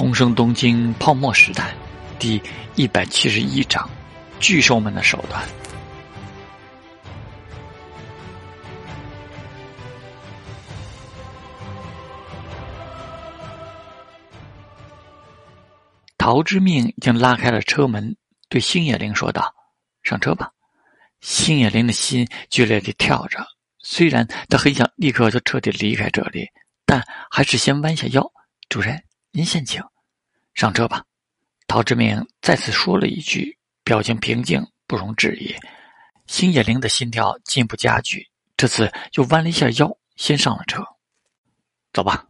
重生东京泡沫时代，第一百七十一章：巨兽们的手段。陶之命已经拉开了车门，对星野灵说道：“上车吧。”星野灵的心剧烈地跳着，虽然他很想立刻就彻底离开这里，但还是先弯下腰：“主人。”您先请，上车吧。陶之明再次说了一句，表情平静，不容置疑。星野灵的心跳进一步加剧，这次又弯了一下腰，先上了车。走吧。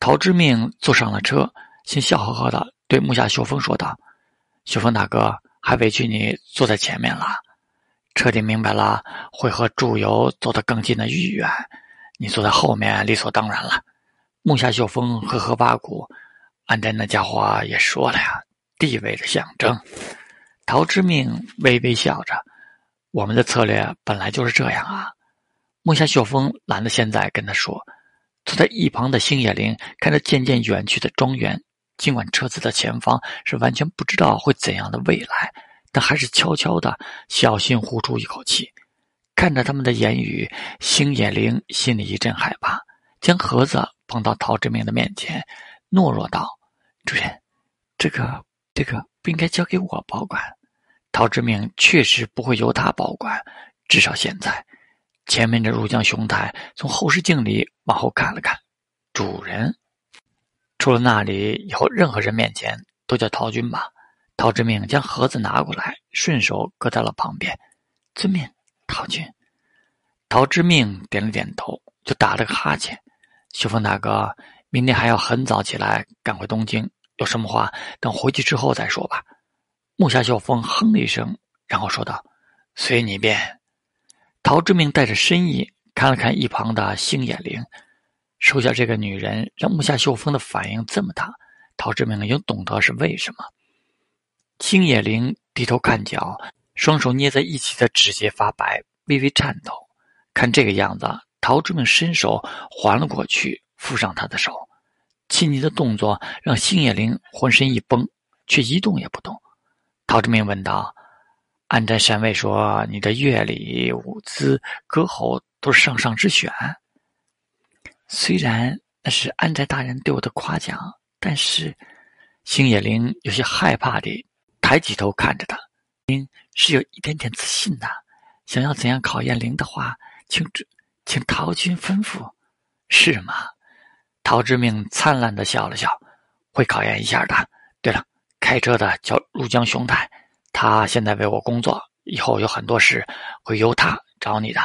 陶之明坐上了车，先笑呵呵的对木下秀峰说道：“秀峰大哥，还委屈你坐在前面了。彻底明白了会和祝由走得更近的意愿，你坐在后面理所当然了。”木下秀峰呵呵挖苦。安贞那家伙也说了呀，地位的象征。陶之命微微笑着：“我们的策略本来就是这样啊。”木下秀峰懒得现在跟他说。坐在一旁的星野灵看着渐渐远去的庄园，尽管车子的前方是完全不知道会怎样的未来，但还是悄悄的小心呼出一口气。看着他们的言语，星野灵心里一阵害怕，将盒子捧到陶之命的面前，懦弱道。主人，这个这个不应该交给我保管。陶之命确实不会由他保管，至少现在。前面的入江雄太从后视镜里往后看了看，主人，除了那里，以后任何人面前都叫陶军吧。陶之命将盒子拿过来，顺手搁在了旁边。遵命，陶军。陶之命点了点头，就打了个哈欠。秀峰大哥，明天还要很早起来赶回东京。有什么话，等回去之后再说吧。木下秀峰哼了一声，然后说道：“随你便。”陶之明带着深意看了看一旁的星野灵，收下这个女人让木下秀峰的反应这么大，陶之明已经懂得是为什么。星野灵低头看脚，双手捏在一起的指节发白，微微颤抖。看这个样子，陶之明伸手环了过去，附上她的手。亲昵的动作让星野灵浑身一绷，却一动也不动。陶志明问道：“安斋山卫说你的乐理、舞姿、歌喉都是上上之选。虽然那是安斋大人对我的夸奖，但是……”星野灵有些害怕地抬起头看着他，灵是有一点点自信的。想要怎样考验灵的话，请请陶君吩咐，是吗？陶之命灿烂的笑了笑，会考验一下的。对了，开车的叫入江雄太，他现在为我工作，以后有很多事会由他找你的。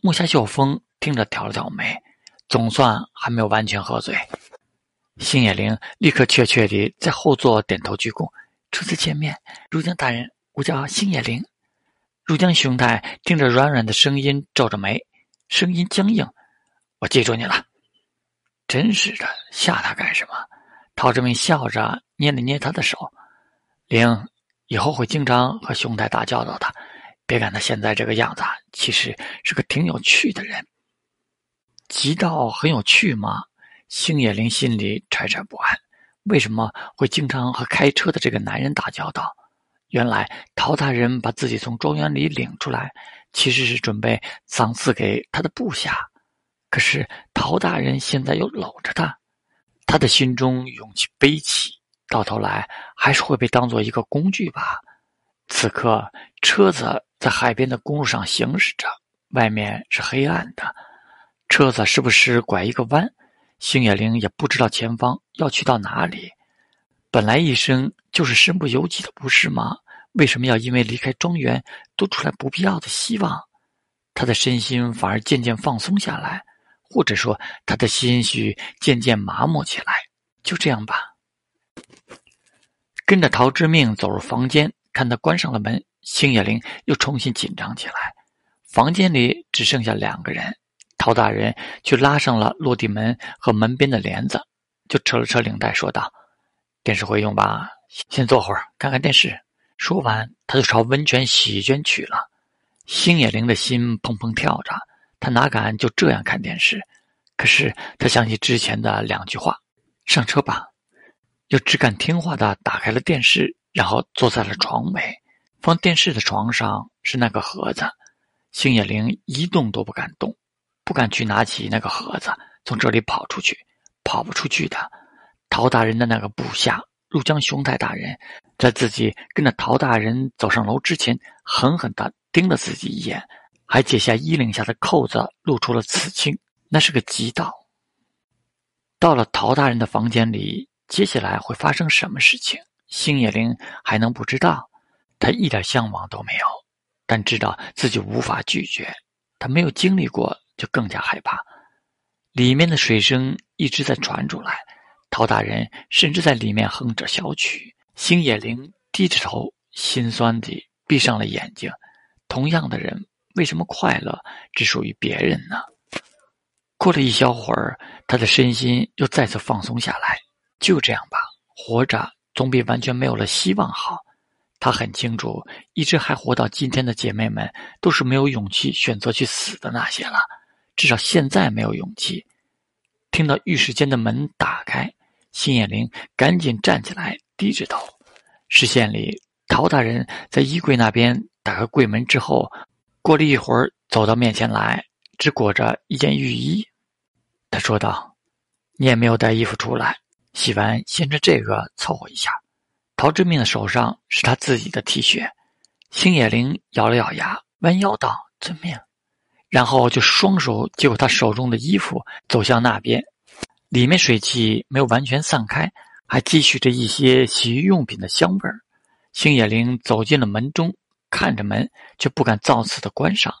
木下秀峰听着挑了挑眉，总算还没有完全喝醉。星野玲立刻怯怯地在后座点头鞠躬：“初次见面，入江大人，我叫星野玲。”入江雄太听着软软的声音，皱着眉，声音僵硬：“我记住你了。”真是的，吓他干什么？陶志明笑着捏了捏他的手，灵以后会经常和熊太打交道的。别看他现在这个样子，其实是个挺有趣的人。极道很有趣吗？星野灵心里惴惴不安。为什么会经常和开车的这个男人打交道？原来陶大人把自己从庄园里领出来，其实是准备赏赐给他的部下。可是陶大人现在又搂着他，他的心中涌起悲戚，到头来还是会被当做一个工具吧。此刻，车子在海边的公路上行驶着，外面是黑暗的，车子时不时拐一个弯，星野灵也不知道前方要去到哪里。本来一生就是身不由己的，不是吗？为什么要因为离开庄园多出来不必要的希望？他的身心反而渐渐放松下来。或者说，他的心绪渐渐麻木起来。就这样吧。跟着陶之命走入房间，看他关上了门，星野灵又重新紧张起来。房间里只剩下两个人，陶大人却拉上了落地门和门边的帘子，就扯了扯领带，说道：“电视会用吧？先坐会儿，看看电视。”说完，他就朝温泉洗衣间去了。星野灵的心砰砰跳着。他哪敢就这样看电视？可是他想起之前的两句话：“上车吧。”又只敢听话的打开了电视，然后坐在了床尾。放电视的床上是那个盒子，星野灵一动都不敢动，不敢去拿起那个盒子，从这里跑出去，跑不出去的。陶大人的那个部下入江雄太大人，在自己跟着陶大人走上楼之前，狠狠地盯了自己一眼，还解下衣领下的扣子，露出了刺青，那是个急道。到了陶大人的房间里，接下来会发生什么事情？星野灵还能不知道？他一点向往都没有，但知道自己无法拒绝。他没有经历过，就更加害怕。里面的水声一直在传出来，陶大人甚至在里面哼着小曲。星野灵低着头，心酸地闭上了眼睛。同样的人，为什么快乐只属于别人呢？过了一小会儿，他的身心又再次放松下来。就这样吧，活着总比完全没有了希望好。他很清楚，一直还活到今天的姐妹们，都是没有勇气选择去死的那些了。至少现在没有勇气。听到浴室间的门打开，辛野灵赶紧站起来，低着头。视线里，陶大人在衣柜那边打开柜门之后，过了一会儿走到面前来，只裹着一件浴衣。他说道：“你也没有带衣服出来，洗完先穿这个凑合一下。”陶之命的手上是他自己的 T 恤，星野灵咬了咬牙，弯腰道：“遵命。”然后就双手接过他手中的衣服，走向那边。里面水汽没有完全散开，还继续着一些洗浴用品的香味儿。星野灵走进了门中，看着门，却不敢造次的关上，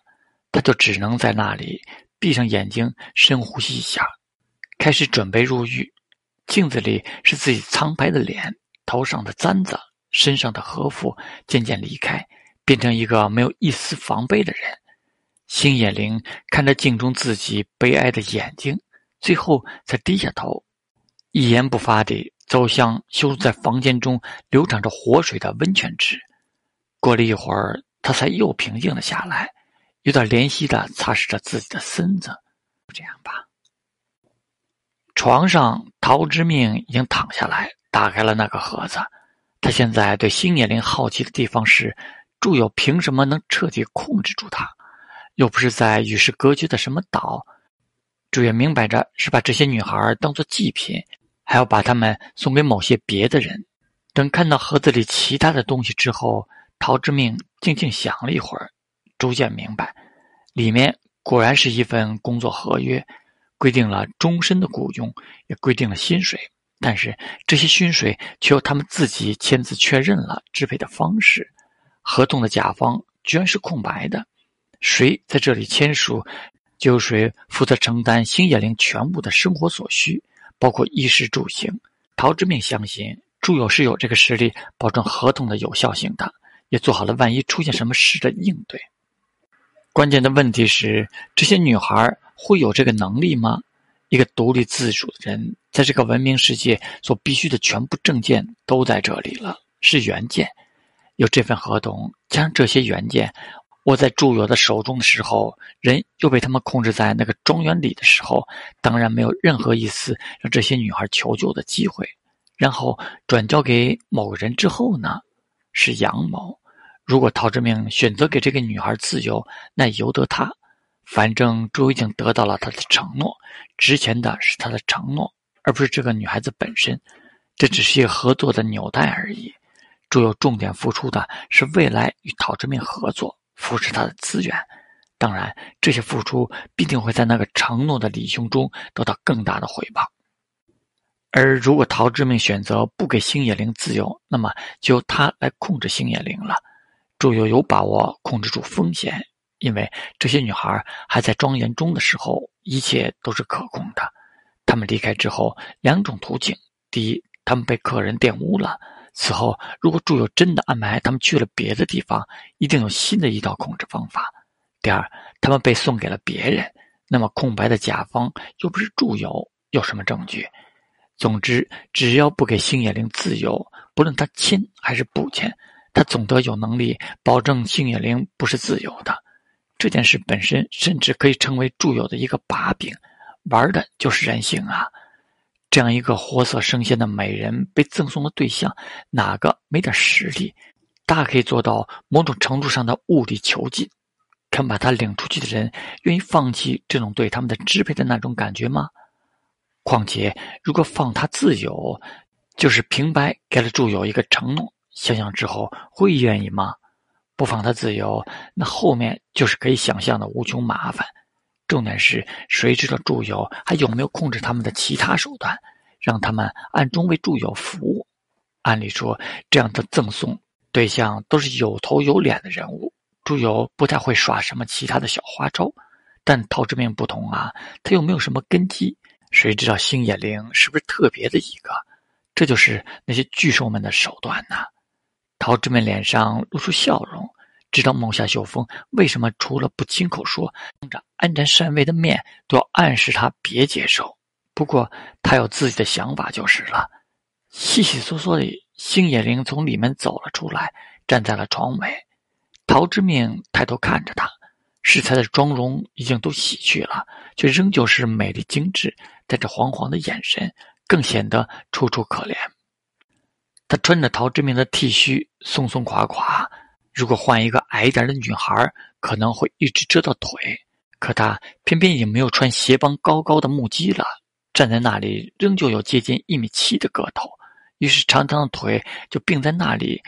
他就只能在那里闭上眼睛，深呼吸一下，开始准备入狱。镜子里是自己苍白的脸。头上的簪子，身上的和服渐渐离开，变成一个没有一丝防备的人。星野灵看着镜中自己悲哀的眼睛，最后才低下头，一言不发地走向修在房间中流淌着活水的温泉池。过了一会儿，他才又平静了下来，有点怜惜地擦拭着自己的身子。这样吧。床上，陶之命已经躺下来。打开了那个盒子，他现在对星野灵好奇的地方是：祝友凭什么能彻底控制住他？又不是在与世隔绝的什么岛。祝友明摆着是把这些女孩当做祭品，还要把她们送给某些别的人。等看到盒子里其他的东西之后，陶之命静静想了一会儿，逐渐明白，里面果然是一份工作合约，规定了终身的雇佣，也规定了薪水。但是这些薪水却由他们自己签字确认了支配的方式，合同的甲方居然是空白的，谁在这里签署，就谁负责承担星野灵全部的生活所需，包括衣食住行。陶之命相信朱友是有这个实力保证合同的有效性的，也做好了万一出现什么事的应对。关键的问题是，这些女孩会有这个能力吗？一个独立自主的人，在这个文明世界所必须的全部证件都在这里了，是原件。有这份合同，加上这些原件，握在祝友的手中的时候，人又被他们控制在那个庄园里的时候，当然没有任何一丝让这些女孩求救的机会。然后转交给某个人之后呢，是杨某。如果陶志明选择给这个女孩自由，那由得他。反正朱已经得到了他的承诺，值钱的是他的承诺，而不是这个女孩子本身。这只是一个合作的纽带而已。朱有重点付出的是未来与陶志明合作，扶持他的资源。当然，这些付出必定会在那个承诺的履行中得到更大的回报。而如果陶志明选择不给星野灵自由，那么就由他来控制星野灵了。朱有有把握控制住风险。因为这些女孩还在庄园中的时候，一切都是可控的。她们离开之后，两种途径：第一，她们被客人玷污了；此后，如果祝友真的安排他们去了别的地方，一定有新的一道控制方法。第二，他们被送给了别人，那么空白的甲方又不是祝友，有什么证据？总之，只要不给星野灵自由，不论他签还是不签，他总得有能力保证星野灵不是自由的。这件事本身甚至可以成为祝友的一个把柄，玩的就是人性啊！这样一个活色生香的美人被赠送的对象，哪个没点实力？大可以做到某种程度上的物力囚禁。肯把他领出去的人，愿意放弃这种对他们的支配的那种感觉吗？况且，如果放他自由，就是平白给了祝友一个承诺。想想之后，会愿意吗？不放他自由，那后面就是可以想象的无穷麻烦。重点是，谁知道祝友还有没有控制他们的其他手段，让他们暗中为祝友服务？按理说，这样的赠送对象都是有头有脸的人物。祝友不太会耍什么其他的小花招，但陶之命不同啊，他又没有什么根基，谁知道星野灵是不是特别的一个？这就是那些巨兽们的手段呐。陶之命脸上露出笑容，知道梦夏秀风为什么除了不亲口说，当着安斩善卫的面都要暗示他别接受。不过他有自己的想法就是了。悉悉嗦嗦的，星野灵从里面走了出来，站在了床尾。陶之命抬头看着他，适才的妆容已经都洗去了，却仍旧是美丽精致，带着惶惶的眼神，更显得楚楚可怜。他穿着陶之明的 T 恤，松松垮垮，如果换一个矮一点的女孩，可能会一直遮到腿，可他偏偏也没有穿鞋帮高高的木屐了，站在那里仍旧有接近一米七的个头，于是长长的腿就并在那里。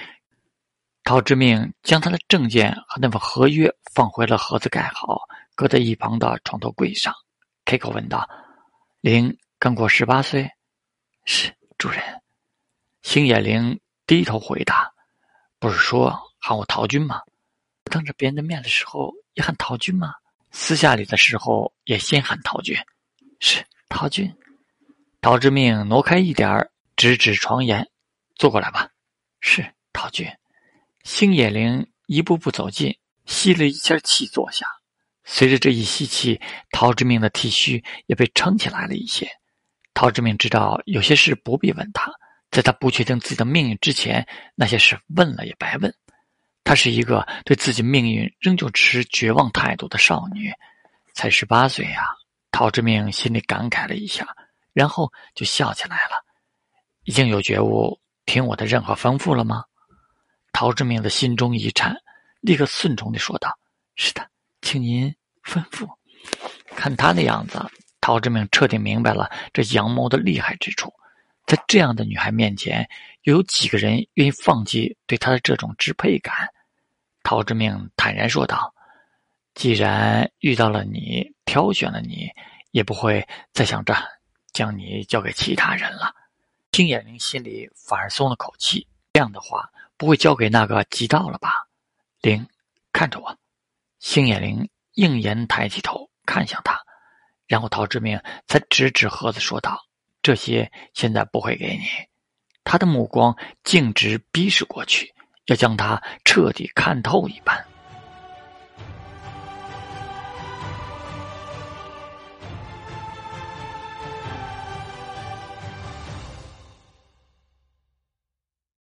陶之明将他的证件和那份合约放回了盒子，盖好，搁在一旁的床头柜上，开口问道：“灵刚过十八岁？”“是，主人。”星野灵低头回答：“不是说喊我陶君吗？当着别人的面的时候也喊陶君吗？私下里的时候也先喊陶君。”“是，陶君。”陶之命挪开一点指指床沿：“坐过来吧。”“是，陶君。”星野灵一步步走近，吸了一下气，坐下。随着这一吸气，陶之命的体虚也被撑起来了一些。陶之命知道有些事不必问他，在他不确定自己的命运之前，那些事问了也白问。她是一个对自己命运仍旧持绝望态度的少女，才十八岁呀。陶之命心里感慨了一下，然后就笑起来了。已经有觉悟，听我的任何吩咐了吗？陶之明的心中一颤，立刻顺从地说道：“是的，请您吩咐。”看他的样子，陶之明彻底明白了这阳谋的厉害之处。在这样的女孩面前，又有几个人愿意放弃对她的这种支配感？陶之明坦然说道：“既然遇到了你，挑选了你，也不会再想着将你交给其他人了。”星眼灵心里反而松了口气。这样的话。不会交给那个极道了吧？灵，看着我。星野灵应言抬起头看向他，然后陶之命才指指盒子说道：“这些现在不会给你。”他的目光径直逼视过去，要将他彻底看透一般。